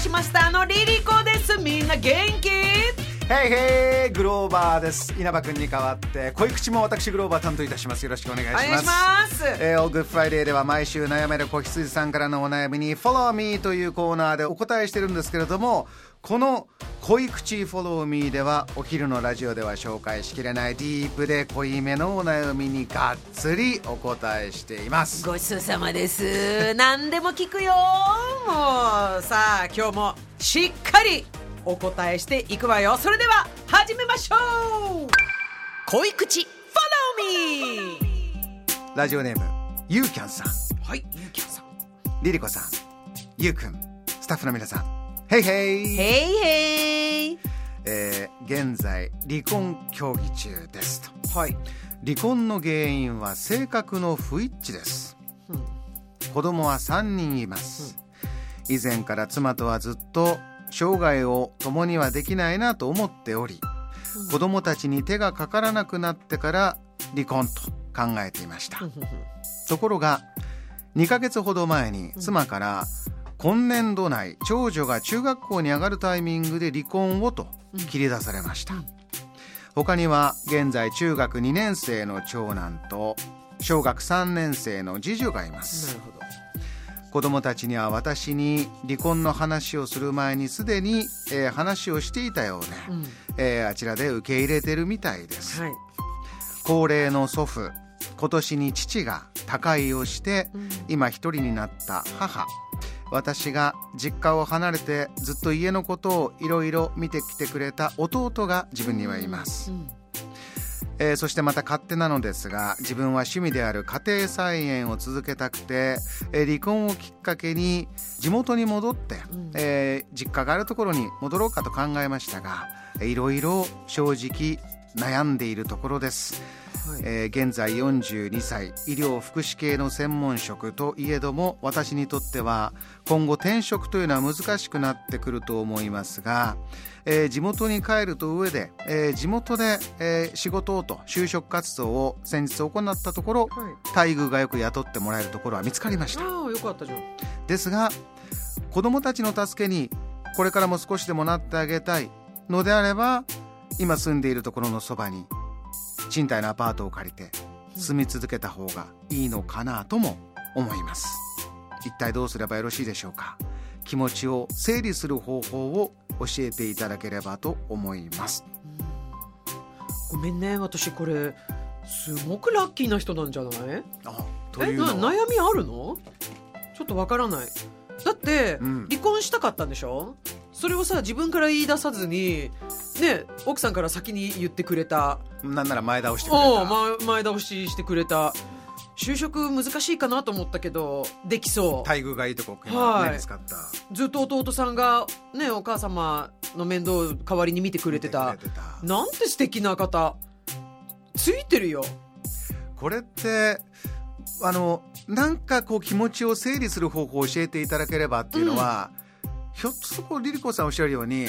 しました。あのリリコです。みんな元気。ヘイヘイグローバーです。稲葉君に代わって恋口も私グローバー担当いたします。よろしくお願いします。お願いします。えー、 All Good Friday では毎週悩める子羊さんからのお悩みに Follow Me というコーナーでお答えしてるんですけれどもこの恋口 Follow Me ではお昼のラジオでは紹介しきれないディープで濃いめのお悩みにがっつりお答えしています。ごちそうさまです。何でも聞くよ。もうさあ今日もしっかりお答えしていくわよ。それでは始めましょう。恋口。Follow me ラジオネームゆうきゃんさん。はいゆうきゃんさん。リリコさん。ゆうくんスタッフの皆さん。ヘイヘイ。へいへいえー現在離婚協議中ですと。はい。離婚の原因は性格の不一致です、うん。子供は3人います、以前から妻とはずっと生涯を共にはできないなと思っており、子供たちに手がかからなくなってから離婚と考えていました、ところが2ヶ月ほど前に妻から今年度内長女が中学校に上がるタイミングで離婚をと切り出されました、他には現在中学2年生の長男と小学3年生の次女がいます。なるほど子供たちには私に離婚の話をする前にすでに、えー話をしていたようで、うん。えーあちらで受け入れてるみたいです、はい。高齢の祖父今年に父が他界をして、うん。今一人になった母。私が実家を離れてずっと家のことをいろいろ見てきてくれた弟が自分にはいます、うんえーそしてまた勝手なのですが自分は趣味である家庭菜園を続けたくて、えー離婚をきっかけに地元に戻って、ん。えー実家があるところに戻ろうかと考えましたがえーいろいろ正直悩んでいるところです、はいえー現在42歳医療福祉系の専門職といえども私にとっては今後転職というのは難しくなってくると思いますが、えー地元に帰ると上で、えー地元で、えー仕事をと就職活動を先日行ったところはい。待遇がよく雇ってもらえるところは見つかりました。よかったじゃん。ですが子どもたちの助けにこれからも少しでもなってあげたいのであれば今住んでいるところのそばに賃貸のアパートを借りて住み続けた方がいいのかなとも思います。一体どうすればよろしいでしょうか？気持ちを整理する方法を教えていただければと思います。ごめんね。私これすごくラッキーな人なんじゃない？あというのは？悩みあるの？ちょっとわからない。だって、うん。離婚したかったんでしょ？それをさ自分から言い出さずにね奥さんから先に言ってくれた。なんなら前倒してくれおた、う前前倒ししてくれた。就職難しいかなと思ったけどできそう。待遇がいいとこ見つかった。ずっと弟さんがねお母様の面倒を代わりに見てくれてた。見てくれてた。なんて素敵な方。ついてるよ。これってあのなんかこう気持ちを整理する方法を教えていただければっていうのは、ひょっとするとリリコさんおっしゃるように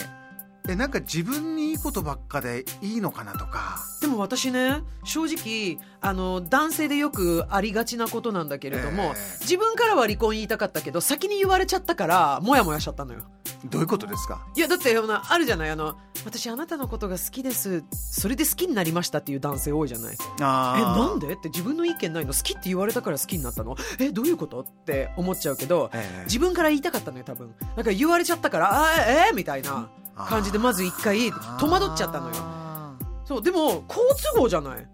えなんか自分にいいことばっかでいいのかなとか。でも私ね正直あの男性でよくありがちなことなんだけれども、ええ。自分からは離婚言いたかったけど先に言われちゃったからモヤモヤしちゃったのよ。どういうことですか？いやだってあるじゃない？あの私あなたのことが好きです。それで好きになりましたっていう男性多いじゃない？あえなんで？って自分の意見ないの？好きって言われたから好きになったの？えどういうこと？って思っちゃうけどええ。自分から言いたかったのよ多分。だから言われちゃったからあええみたいな感じでまず一回戸惑っちゃったのよ。あそうでも好都合じゃない？ー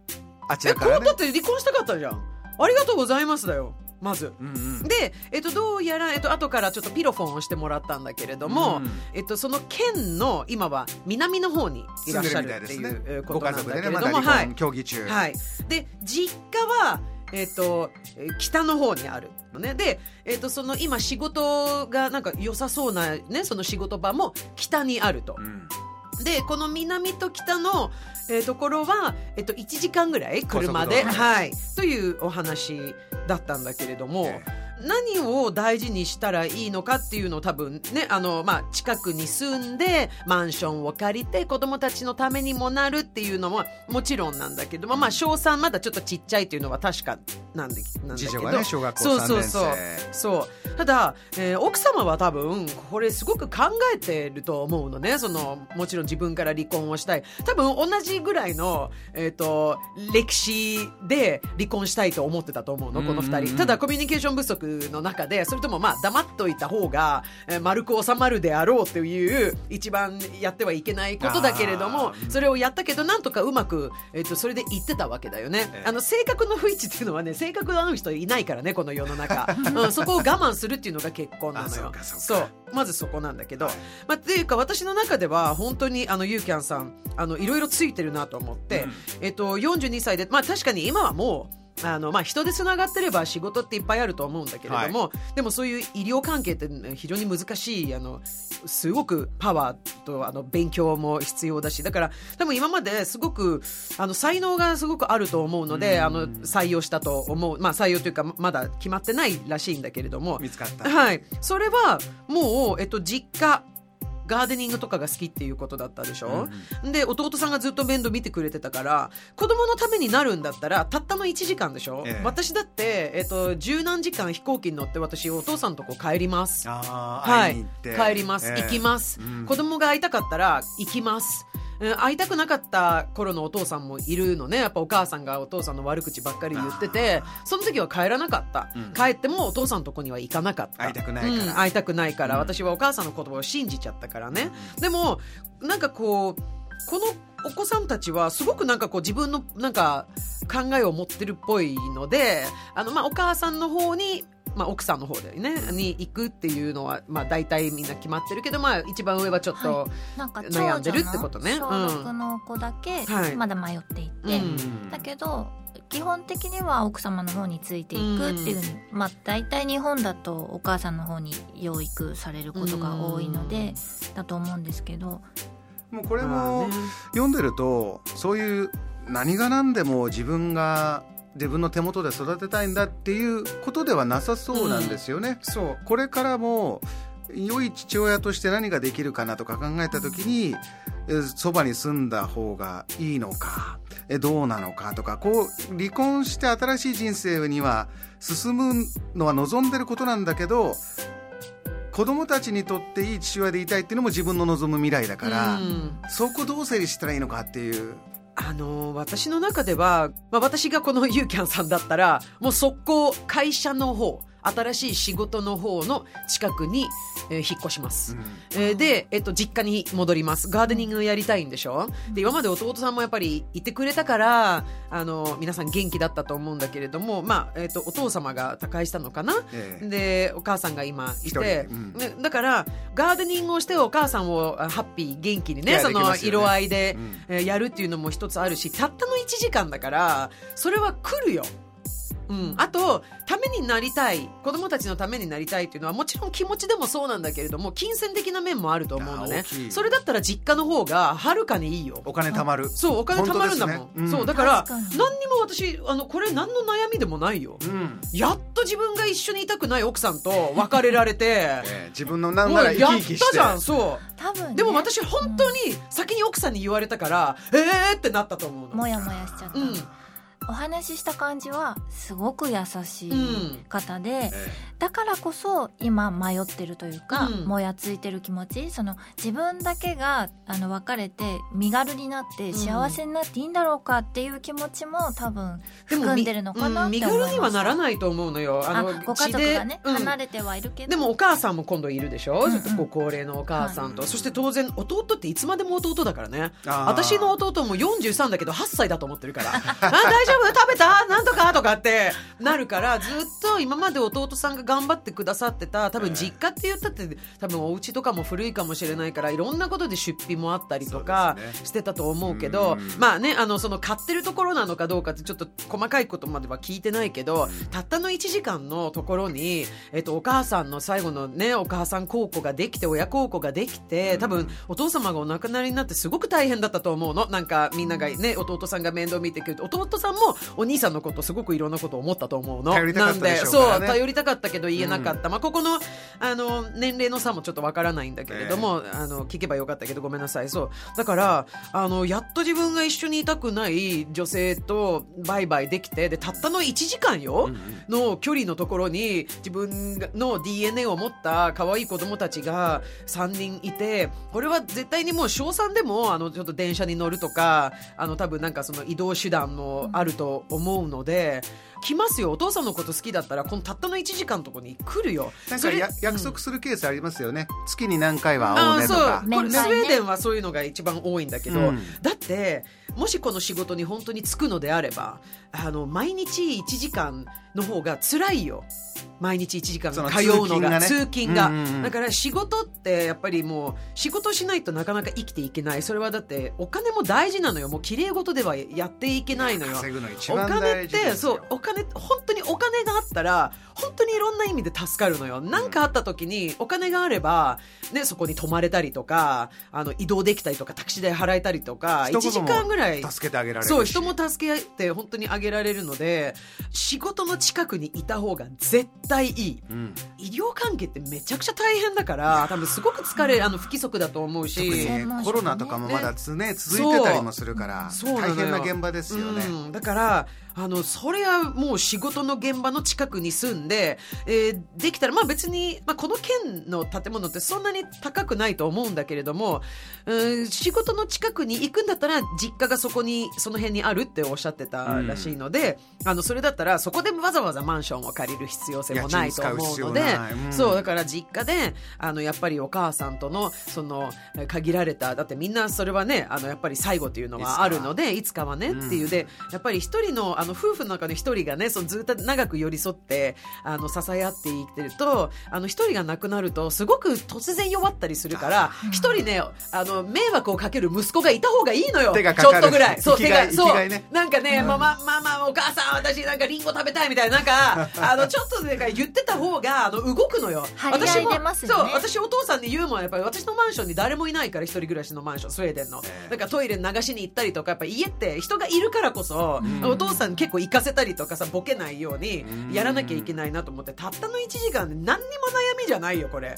あちえらからね。こうだって離婚したかったじゃん。ありがとうございますだよ。まず。うんうん。で、えっと、どうやら、えっと後からちょっとピロフォンをしてもらったんだけれども、うんえっと、その県の今は南の方にいらっしゃるっていうこごとなんだけ家族でねまれども、だ離婚はい。協議中、はい、で実家はえっ、とえー北の方にあるのね。で、えっとその今仕事がなんか良さそうなねその仕事場も北にあると。うん。でこの南と北の、えーところは、えっと1時間ぐらい車で、はい、というお話だったんだけれども、え何を大事にしたらいいのかっていうのを多分ねあの、まあ、近くに住んでマンションを借りて子供たちのためにもなるっていうのはもちろんなんだけども、まあ、小3まだちょっとちっちゃいっていうのは確かなんでなんだけど。ね小学校3そうそう年生そう。そう。ただ、えー奥様は多分これすごく考えてると思うのね。そのもちろん自分から離婚をしたい。多分同じぐらいの、えー、と歴史で離婚したいと思ってたと思うのこの2うんうんうん。人ただコミュニケーション不足の中でそれともまあ黙っといた方が、えー丸く収まるであろうという一番やってはいけないことだけれどもそれをやったけどなんとかうまく、えー、とそれで言ってたわけだよね。ええあの性格の不一致っていうのはね性格の合う人いないからねこの世の中、うん、そこを我慢するっていうのが結婚なのよ。かそうかまずそこなんだけど、はい。まあ、っていうか私の中では本当にあのユーキャンさんあのいろいろついてるなと思って、うん。えっと、42歳で、まあ、確かに今はもうあのまあ、人でつながってれば仕事っていっぱいあると思うんだけれども、でもそういう医療関係って非常に難しいあのすごくパワーとあの勉強も必要だしだから多分今まですごくあの才能がすごくあると思うので、うん。あの採用したと思う、まあ、採用というかまだ決まってないらしいんだけれども。見つかった。はい、それはもう、えっと、実家ガーデニングとかが好きっていうことだったでしょ、で弟さんがずっと面倒見てくれてたから子供のためになるんだったらたったの1時間でしょ、ええ。私だって、えっと、十何時間飛行機に乗って私お父さんとこ帰ります。はい。帰ります、ええ。行きます、うん。子供が会いたかったら行きますうん会いたくなかった頃のお父さんもいるのね。やっぱお母さんがお父さんの悪口ばっかり言っててその時は帰らなかった、うん。帰ってもお父さんのとこには行かなかった。会いたくないから。うん会いたくないから、うん。私はお母さんの言葉を信じちゃったからね、でもなんかこうこのお子さんたちはすごくなんかこう自分のなんか考えを持ってるっぽいのであのまあお母さんの方にまあ、奥さんの方でねに行くっていうのは、まあ、大体みんな決まってるけど、まあ、一番上はちょっと、なんか悩んでるってことね。長女の小6の子だけはい。まだ迷っていて、うん。だけど基本的には奥様の方についていくっていうふうに、まあ大体日本だとお母さんの方に養育されることが多いので、だと思うんですけど。もうこれまあもね。読んでるとそういう何が何でも自分が自分の手元で育てたいんだっていうことではなさそうなんですよね。そうこれからも良い父親として何ができるかなとか考えた時にえそばに住んだ方がいいのかえどうなのかとかこう離婚して新しい人生には進むのは望んでることなんだけど子供たちにとっていい父親でいたいっていうのも自分の望む未来だから、うんそこどう整理したらいいのかっていう。あの私の中では、まあ、私がこのユーキャンさんだったらもう速攻会社の方新しい仕事の方の近くに、えー引っ越します、えーで、えっと、実家に戻ります。ガーデニングやりたいんでしょ？で今まで弟さんもやっぱりいてくれたからあの皆さん元気だったと思うんだけれども、まあえっと、お父様が他界したのかな、ええ。でお母さんが今いて、うん。ねだからガーデニングをしてお母さんをあハッピー元気にいやね。その色合いで、うん。えーやるっていうのも一つあるしたったの1時間だからそれは来るよ。うん、あとためになりたい。子供たちのためになりたいっていうのはもちろん気持ちでもそうなんだけれども金銭的な面もあると思うのね。それだったら実家の方がはるかにいいよ。お金貯まる。そうお金貯まるんだもん、ね。うん。そうだから何にも私あのこれ何の悩みでもないよ。うん。やっと自分が一緒にいたくない奥さんと別れられて。ええ自分のなんもなら生うやったき生きして。じゃんそう。多分、ね、でも私本当に先に奥さんに言われたから、えーってなったと思うの。もやもやしちゃった、うんお話しした感じはすごく優しい方で、えだからこそ今迷ってるというか、うん。もやついてる気持ちその自分だけがあの別れて身軽になってん。幸せになっていいんだろうかっていう気持ちも多分含んでるのかなって思います、うん身軽にはならないと思うのよ。あのご家族がね、離れてはいるけど。でもお母さんも今度いるでしょ、うんうん。ちょっとご高齢のお母さんと、はい。そして当然弟っていつまでも弟だからね。私の弟も43だけど8歳だと思ってるから。あ大丈夫？食べた？なんとか？とかかってなるからずっと今まで弟さんが頑張ってくださってた多分実家って言ったって多分お家とかも古いかもしれないからいろんなことで出費もあったりとかしてたと思うけどうん。まあねあのその買ってるところなのかどうかってちょっと細かいことまでは聞いてないけどたったの1時間のところに、えっと、お母さんの最後のねお母さん孝行ができて親孝行ができて多分お父様がお亡くなりになってすごく大変だったと思うの。なんかみんながね弟さんが面倒見てくれて弟さんもお兄さんのことすごくいろんなことを思ったと思うの。頼りたかったでしょうからね。なんでそう頼りたかったけど言えなかった、まあ、ここのあの年齢の差もちょっとわからないんだけれども、あの聞けばよかったけどごめんなさい。そう。だからあのやっと自分が一緒にいたくない女性とバイバイできてでたったの1時間よ、の距離のところに自分の DNA を持った可愛い子供たちが3人いてこれは絶対にもう小3でもあのちょっと電車に乗るとかあの多分なんかその移動手段もあると思うので。来ますよ。お父さんのこと好きだったらこのたったの1時間のところに来るよ。それなんかや約束するケースありますよね、月に何回は会おああそう。うねとかこれスウェーデンはそういうのが一番多いんだけど、うん。だってもしこの仕事に本当に就くのであればあの毎日1時間の方が辛いよ。毎日1時間通うのが通通勤が,、ねうんうんうん。だから仕事ってやっぱりもう仕事しないとなかなか生きていけない。それはだってお金も大事なのよ。もう綺麗事ではやっていけないのよ。お番金ってそうお金本当にお金があったら本当にいろんな意味で助かるのよ。何かあった時にお金があれば、ね、そこに泊まれたりとかあの移動できたりとかタクシー代払えたりとか1時間ぐらい助けてあげられるし。そう人も助け合って本当にあげられるので仕事の近くにいた方が絶対いい。うん。医療関係ってめちゃくちゃ大変だから多分すごく疲れあ。の不規則だと思うし。ねコロナとかもまだつね続いてたりもするから大変な現場ですよね、うん、だからあのそれはもう仕事の現場の近くに住んで、えーできたらまあ別に、まあ、この県の建物ってそんなに高くないと思うんだけれども、うん、仕事の近くに行くんだったら実家がそこにその辺にあるっておっしゃってたらしいので、あのそれだったらそこでわざわざマンションを借りる必要性もないと思うのでうん。そうだから実家であのやっぱりお母さんとのそのえー限られただってみんなそれはねあのやっぱり最後っていうのはあるのでいつかは。ねっていう。でやっぱり一人のあの夫婦の中の一人がねそのずっと長く寄り添ってあの支え合って生きてるとあの一人が亡くなるとすごく突然弱ったりするから一人ねあの迷惑をかける息子がいた方がいいのよ。手がかかる。ちょっとぐらい。そう手がそう。なんかね、ママ、ママ、お母さん、私なんかリンゴ食べたいみたいな、なんか、あの、ちょっとなんか言ってた方が、あの、動くのよ。張り合い出ますよね。そう、私お父さんに言うもん、やっぱり私のマンションに誰もいないから、一人暮らしの。マンション、スウェーデンの。え。えなんかトイレ流しに行ったりとか、やっぱ家って人がいるからこそ、お父さん結構行かせたりとかさ、ボケないようにやらなきゃいけないなと思って、たったの1時間で何にも悩みじゃないよ、これ。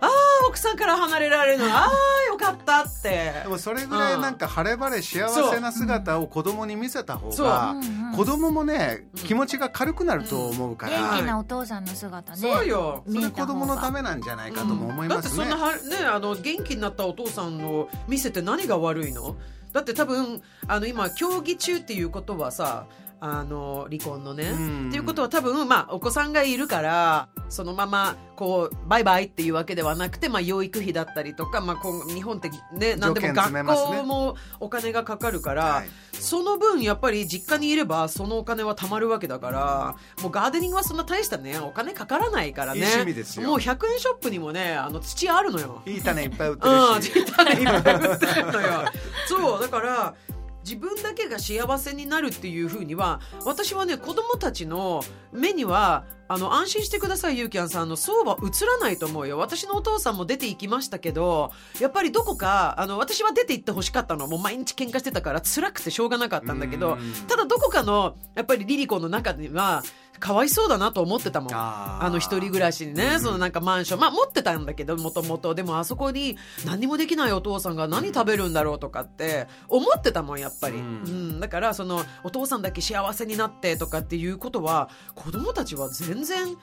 ああ、奥さんから離れられるの、ああ、よかったって。でもそれぐらいなんか晴れ晴れ幸せな姿を子供に見せた方がう。んうん。子供もね気持ちが軽くなると思うか元ら気なお父さんの姿ね。そうよ。それ子供のたがめなんじゃないかとも思いますね。だってそんなはねあの元気になったお父さんを見せて何が悪いの？だって多分あの今競技中っていうことはさあの離婚のね、うん。っていうことは多分、まあ、お子さんがいるからそのままこうバイバイっていうわけではなくて、まあ、養育費だったりとか、まあ、こう日本ってね何でも学校もお金がかかるから、はい。その分やっぱり実家にいればそのお金は貯まるわけだからもうガーデニングはそんな大したねお金かからないからね。いい趣味ですよ。もう100円ショップにもねあの土あるのよ。いい種いっぱい売ってうん、るし実家にいっぱい売ってるのよ。そう、だから、自分だけが幸せになるっていうふうには私はね子供たちの目にはあの安心してくださいユーキャンさんあのそうは映らないと思うよ。私のお父さんも出て行きましたけどやっぱりどこかあの私は出て行ってほしかったの。もう毎日喧嘩してたから辛くてしょうがなかったんだけどうん。ただどこかのやっぱりリリコの中にはかわいそうだなと思ってたもん。あの一人暮らしにね、そのなんかマンション。まあ持ってたんだけどもともとでもあそこに何にもできないお父さんが何食べるんだろうとかって思ってたもんやっぱり、ううんん。だからそのお父さんだけ幸せになってとかっていうことは子供たちは全然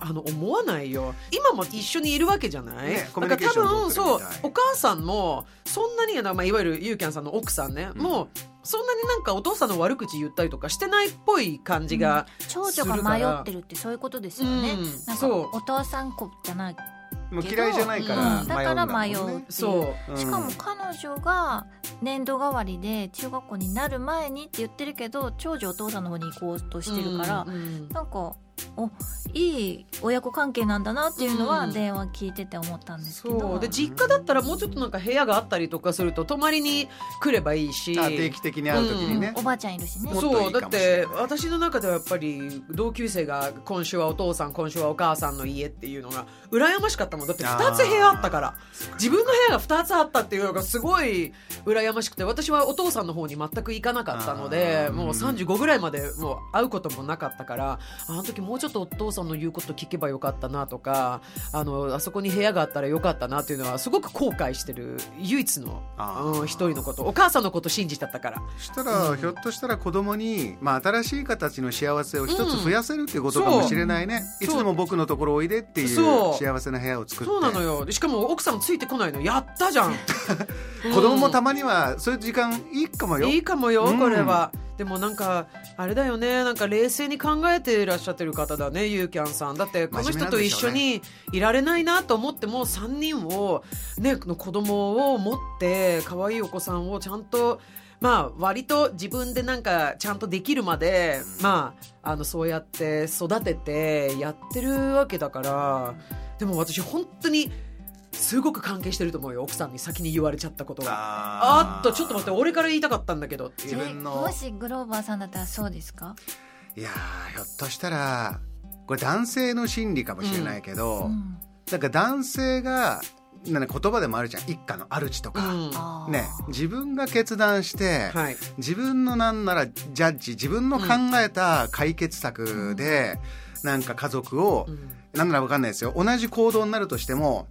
あの思わないよ。今も一緒にいるわけじゃない、ねだから多分そうお母さんもそんなに、まあ、いわゆるユーキャンさんの奥さんね、もうそんなになんかお父さんの悪口言ったりとかしてないっぽい感じが、長女が迷ってるってそういうことですよね、うんなんかそう。お父さん子じゃないもう嫌いじゃないからうん。だから迷うねそう。うん。しかも彼女が年度代わりで中学校になる前にって言ってるけど長女お父さんの方に行こうとしてるから、うんうん。なんかおいい親子関係なんだなっていうのうん。は電話聞いてて思ったんですけど、そう。で実家だったらもうちょっとなんか部屋があったりとかすると泊まりに来ればいいし。あ定期的に会う時にね。おばあちゃんいるしね。そう。だって私の中ではやっぱり同級生が今週はお父さん今週はお母さんの家っていうのが羨ましかったもん。だって2つ部屋あったから。自分の部屋が2つあったっていうのがすごい羨ましくて私はお父さんの方に全く行かなかったのでもう35ぐらいまでもう会うこともなかったからあの時もうちょっとお父さんの言うこと聞けばよかったなとかあのあそこに部屋があったらよかったなっていうのはすごく後悔してる唯一のあー。うん一人のこと。お母さんのこと信じちゃったから。そしたら、ひょっとしたら子供にまあ新しい形の幸せを一つ増やせるっていうことかもしれないね、そう。いつでも僕のところおいでっていう幸せな部屋を作って。そうなのよ。でしかも奥さんついてこないの。やったじゃん。子供もたまにはそういう時間いいかもよ。いいかもようんこれは、でもなんかあれだよね。なんか冷静に考えていらっしゃってる方だねゆうきゃんさん。だってこの人と一緒にいられないなと思っても3人をねの子供を持って可愛いお子さんをちゃんとまあ割と自分でなんかちゃんとできるまでまああのそうやって育ててやってるわけだから。でも私本当にすごく関係してると思うよ奥さんに先に言われちゃったことが。ああっとちょっと待って俺から言いたかったんだけど自分の。えもしグローバーさんだったらそうですか、いやーひょっとしたらこれ男性の心理かもしれないけど、うん。なんか男性がなんか言葉でもあるじゃん一家の主とか、うん。ね自分が決断して、はい。自分のなんならジャッジ自分の考えた解決策で、なんか家族を、うん。なんならわかんないですよ。同じ行動になるとしても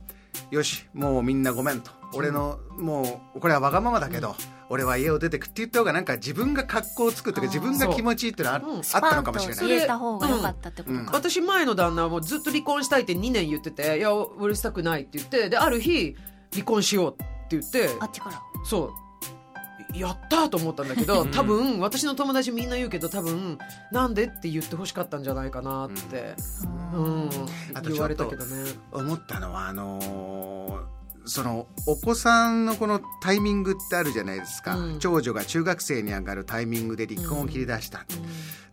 よしもうみんなごめんと。俺の、もうこれはわがままだけど、俺は家を出てくって言った方がなんか自分が格好をつくっていうか自分が気持ちいいっていうのはあ,、ったのかもしれない。スパンと言えた方が良かったってことうん。か、私前の旦那はもうずっと離婚したいって2年言ってていや俺したくないって言ってである日離婚しようって言って。あっちから。そうやったと思ったんだけど多分私の友達みんな言うけど多分なんでって言ってほしかったんじゃないかなって、うん。言われたけどね。思ったのはあのーそのお子さんのこのタイミングってあるじゃないですか、うん。長女が中学生に上がるタイミングで離婚を切り出した、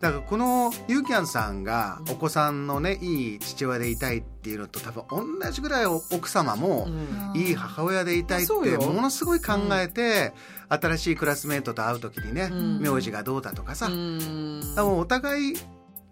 だからこのユーキャンさんがお子さんのねいい父親でいたいっていうのと多分同じぐらい奥様もうん。いい母親でいたいってものすごい考えて、新しいクラスメートと会う時にね、うん。名字がどうだとかさ、うん。だからもうお互い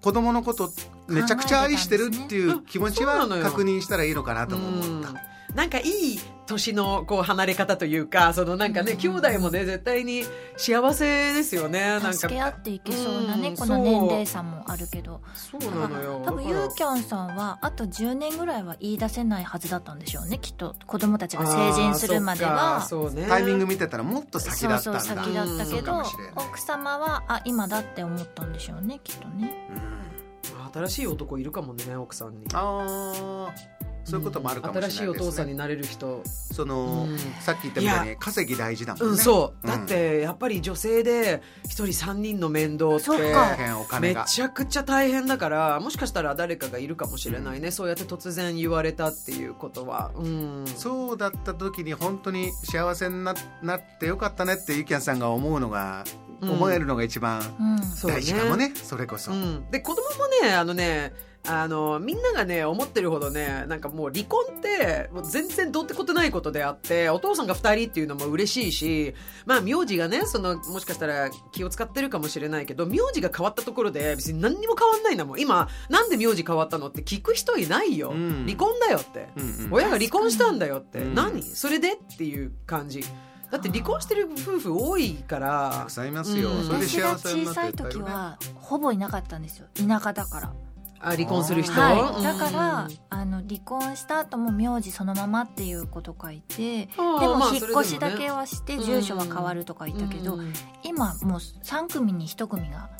子供のことめちゃくちゃ愛してるっていう気持ちは確認したらいいのかなとも思った。うんなんかいい年のこう離れ方というかそのなんかね、うん兄弟もね絶対に幸せですよね。なんか助け合っていけそうなね、うんこの年齢差もあるけど。そう。なのよ。多分ユーキャンさんはあと10年ぐらいは言い出せないはずだったんでしょうねきっと。子供たちが成人するまでは。そうねタイミング見てたらもっと先だったんだ。そうそう先だったけどもしれない奥様はあ今だって思ったんでしょうねきっとね。うん。新しい男いるかもね奥さんに。ああ、そういうこともあるかもしれないですね。新しいお父さんになれる人。その、うん。さっき言ったみたいに稼ぎ大事だもんね。うんそう、うん。だってやっぱり女性で一人三人の面倒ってめ金が。ちゃくちゃ大変だからもしかしたら誰かがいるかもしれないね、そうやって突然言われたっていうことは。うん。そうだった時に本当に幸せにななってよかったねってゆきやんさんが思うのが、うん。思えるのが一番大事かもねそれこそ、うん、で子供もねあのねあのみんながね思ってるほどねなんかもう離婚ってもう全然どうってことないことであってお父さんが2人っていうのも嬉しいしまあ名字がねそのもしかしたら気を使ってるかもしれないけど名字が変わったところで別に何にも変わんないんだもん。今なんで名字変わったのって聞く人いないよ、うん。離婚だよって、うんうん。親が離婚したんだよって、うん。何？それでっていう感じ。だって離婚してる夫婦多いから。たくさんいますよ、うん。それで私が幸せにな小さいってる時はほぼいなかったんですよ。田舎だからあ離婚する人、はい、だから、うんあの離婚した後も名字そのままっていうこと書いてでもまあ引っ越しだけははして住所は変わるとか言ったけど、今もう3組に1組が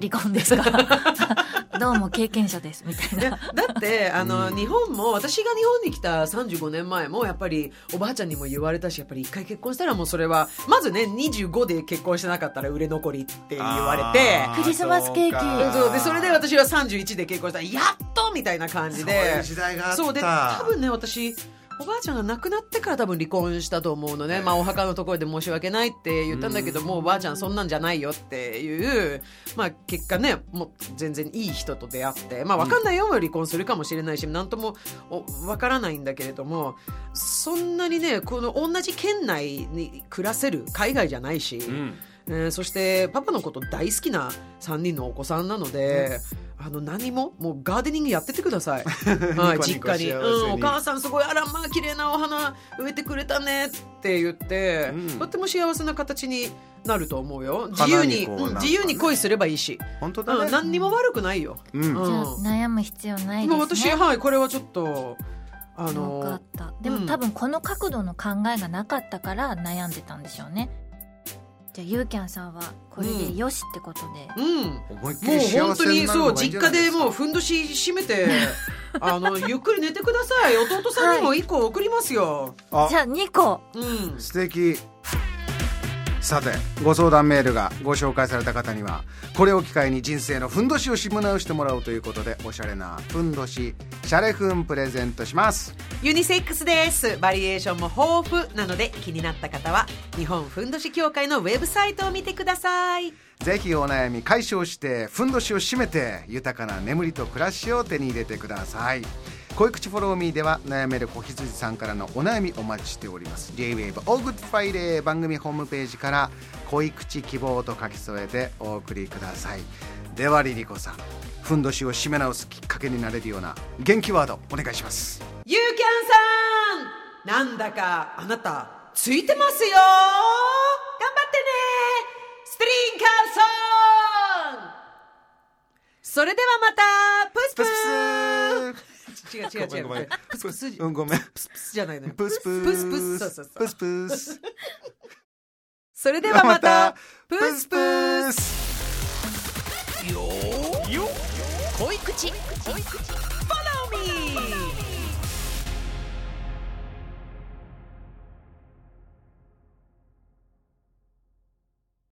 離婚ですか？ら、どうも経験者ですみたいな。だってあの、うん。日本も私が日本に来た35年前もやっぱりおばあちゃんにも言われたしやっぱり一回結婚したらもうそれはまずね25で結婚してなかったら売れ残りって言われてクリスマスケーキ。そうか。そうでそれで私は31で結婚したらやっとみたいな感じそういうで時代があった。そうで多分ね私おばあちゃんが亡くなってから多分離婚したと思うのね、まあ、お墓のところで申し訳ないって言ったんだけどもうおばあちゃんそんなんじゃないよっていう、まあ、結果ねもう全然いい人と出会って、まあ、分かんないよ離婚するかもしれないし何ともお分からないんだけれどもそんなにねこの同じ県内に暮らせる海外じゃないし。うん。えーそしてパパのこと大好きな3人のお子さんなので、あの何も？もうガーデニングやっててください、はい、ニ実家に、うん、お母さんすごいあらまあ綺麗なお花植えてくれたねって言って、うん。とっても幸せな形になると思うよ。自由にね自由に恋すればいいし、本当だね。うん、何にも悪くないよ、うん。悩む必要ないまあですね。私はいこれはちょっとあのった。でうん。も多分この角度の考えがなかったから悩んでたんでしょうねじゃあゆうきゃんさんはこれでよしってことで、うん。思いっきもう本当にせになるそう実のがいいんじゃないですか。家でもうふんどし締めて あのゆっくり寝てください。弟さんにも1個送りますよ、あじゃあ2個。うん。素敵さてご相談メールがご紹介された方にはこれを機会に人生のふんどしをしむ直してもらうということでおしゃれなふんどしシャレふんプレゼントします。ユニセックスです。バリエーションも豊富なので気になった方は日本ふんどし協会のウェブサイトを見てください。ぜひお悩み解消してふんどしを締めて豊かな眠りと暮らしを手に入れてください恋口 Follow Me では悩める子羊さんからのお悩みお待ちしております。J-WAVE All Good Friday 番組ホームページから恋口希望と書き添えてお送りください。ではリリコさんふんどしを締め直すきっかけになれるような元気ワードお願いします。ゆうきゃんさんなんだかあなたついてますよ。頑張ってね。スプリンカーソンそれではまた。プスププスス違う違う違う。ごめんごめん。プスプスうんごめん。プスプスじゃないのよ。プスププスプス。そうそうそう。プスプス。それではまた。ププススププス。スよ恋口。恋口。Follow me